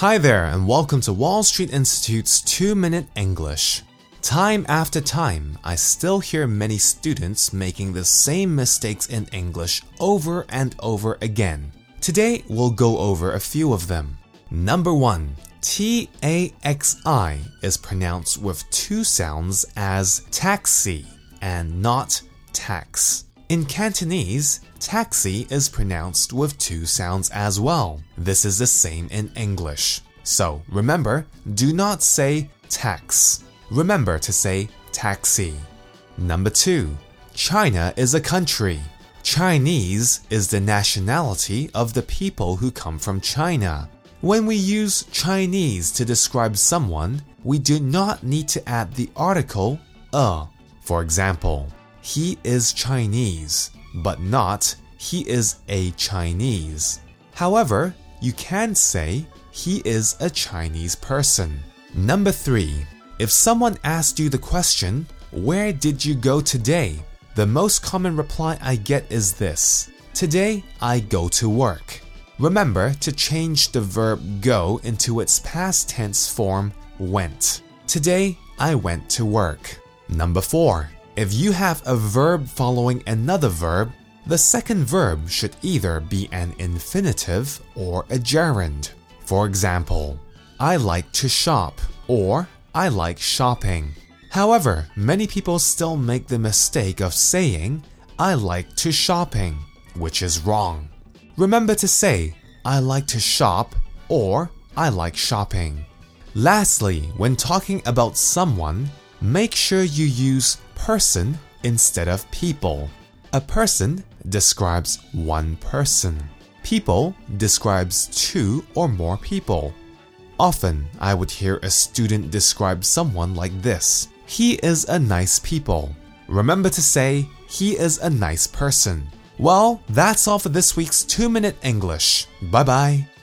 Hi there, and welcome to Wall Street Institute's 2 Minute English. Time after time, I still hear many students making the same mistakes in English over and over again. Today, we'll go over a few of them. Number 1. T A X I is pronounced with two sounds as taxi and not tax. In Cantonese, taxi is pronounced with two sounds as well. This is the same in English. So remember, do not say tax. Remember to say taxi. Number two, China is a country. Chinese is the nationality of the people who come from China. When we use Chinese to describe someone, we do not need to add the article a. For example, he is Chinese, but not he is a Chinese. However, you can say he is a Chinese person. Number three, if someone asked you the question, Where did you go today? The most common reply I get is this Today I go to work. Remember to change the verb go into its past tense form went. Today I went to work. Number four, if you have a verb following another verb, the second verb should either be an infinitive or a gerund. For example, I like to shop or I like shopping. However, many people still make the mistake of saying I like to shopping, which is wrong. Remember to say I like to shop or I like shopping. Lastly, when talking about someone, make sure you use person instead of people. A person describes one person. People describes two or more people. Often, I would hear a student describe someone like this He is a nice people. Remember to say, He is a nice person. Well, that's all for this week's 2 Minute English. Bye bye.